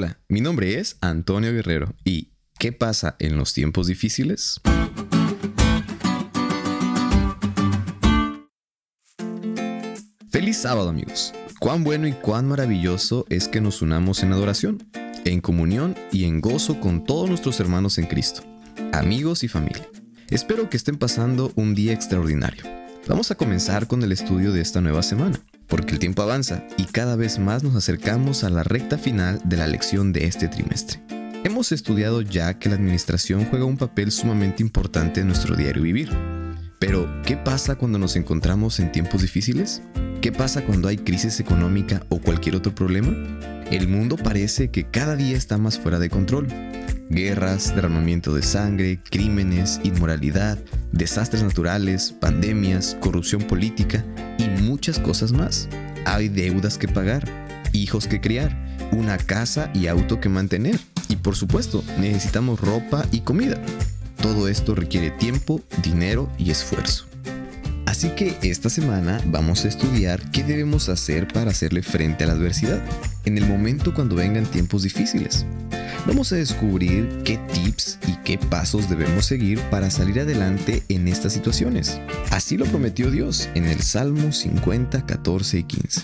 Hola, mi nombre es Antonio Guerrero y ¿qué pasa en los tiempos difíciles? Feliz sábado amigos. Cuán bueno y cuán maravilloso es que nos unamos en adoración, en comunión y en gozo con todos nuestros hermanos en Cristo, amigos y familia. Espero que estén pasando un día extraordinario. Vamos a comenzar con el estudio de esta nueva semana, porque el tiempo avanza y cada vez más nos acercamos a la recta final de la lección de este trimestre. Hemos estudiado ya que la administración juega un papel sumamente importante en nuestro diario vivir. Pero, ¿qué pasa cuando nos encontramos en tiempos difíciles? ¿Qué pasa cuando hay crisis económica o cualquier otro problema? El mundo parece que cada día está más fuera de control. Guerras, derramamiento de sangre, crímenes, inmoralidad, desastres naturales, pandemias, corrupción política y muchas cosas más. Hay deudas que pagar, hijos que criar, una casa y auto que mantener. Y por supuesto, necesitamos ropa y comida. Todo esto requiere tiempo, dinero y esfuerzo. Así que esta semana vamos a estudiar qué debemos hacer para hacerle frente a la adversidad en el momento cuando vengan tiempos difíciles. Vamos a descubrir qué tips y qué pasos debemos seguir para salir adelante en estas situaciones. Así lo prometió Dios en el Salmo 50, 14 y 15.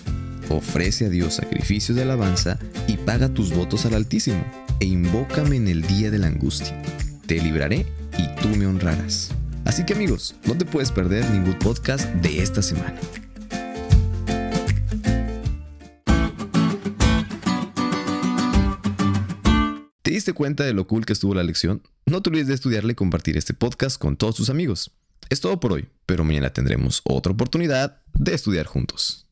Ofrece a Dios sacrificios de alabanza y paga tus votos al Altísimo, e invócame en el día de la angustia. Te libraré y tú me honrarás. Así que amigos, no te puedes perder ningún podcast de esta semana. ¿Te diste cuenta de lo cool que estuvo la lección? No te olvides de estudiarle y compartir este podcast con todos tus amigos. Es todo por hoy, pero mañana tendremos otra oportunidad de estudiar juntos.